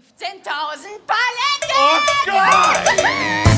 15.000 Paletten! Oh Gott!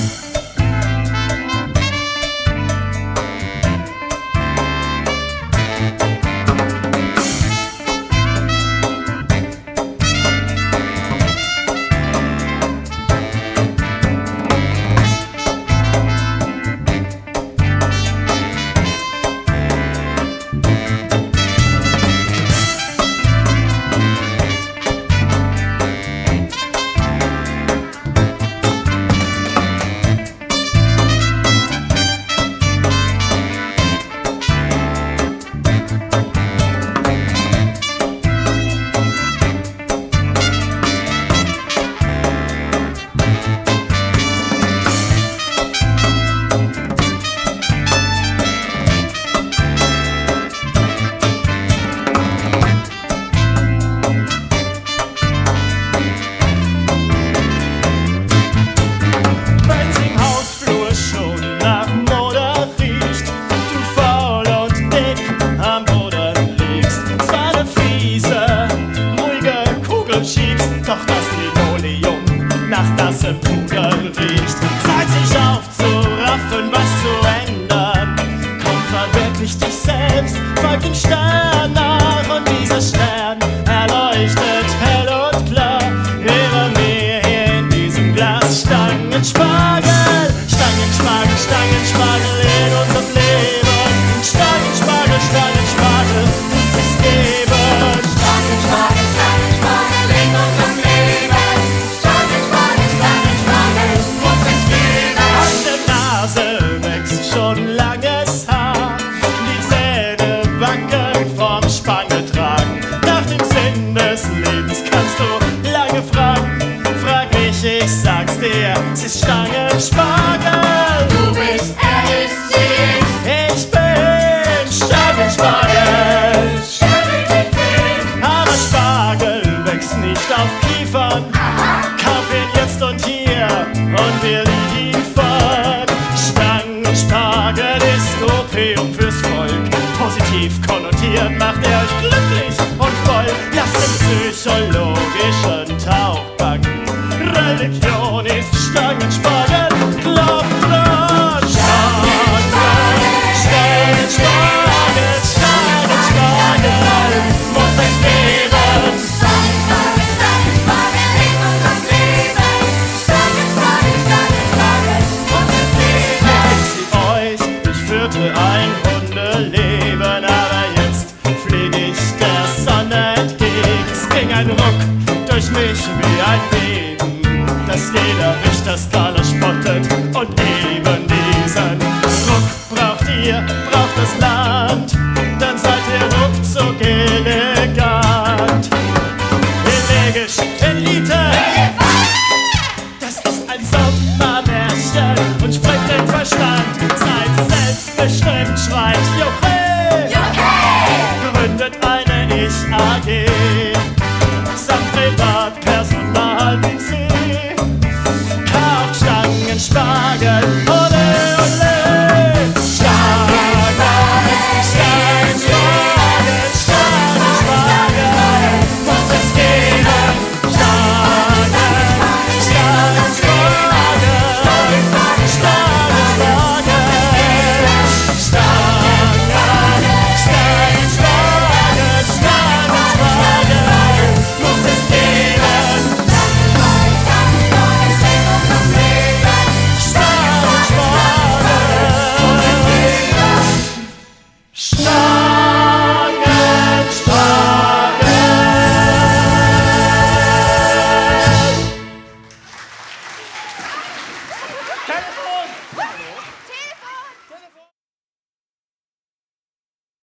Schiebst, doch das Linoleum nach nassem Pudel riecht. Zeit sich aufzuraffen, was zu ändern. Komm, verwirklich dich selbst, folg dem Stern nach und dieser Stern erleuchtet hell und klar. Über mir hier in diesem Glas Stangenspargel, Stangenspargel, Stangenspargel in unserem Leben. Stangenspargel, Stangenspargel, Stangenspargel. Du bist, er ist, sie ist. Ich bin Zehen. Aber Spargel wächst nicht auf Kiefern. Kauf ihn jetzt und hier und wir liefern. Stangenspargel ist Opium fürs Volk. Positiv konnotiert macht er euch glücklich und voll. Lasst den psychologischen Tauchgang. Religion ist Stangenspargel. Jeder Richterskala spottet und eben diesen Ruck braucht ihr, braucht das Land, dann seid ihr ruckzuck elegant. Elegisch, Elite, das ist ein Sommermärchen und sprengt den Verstand. Seid selbstbestimmt, schreit Juche. Gründet eine Ich-AG. Samt Privatpersonal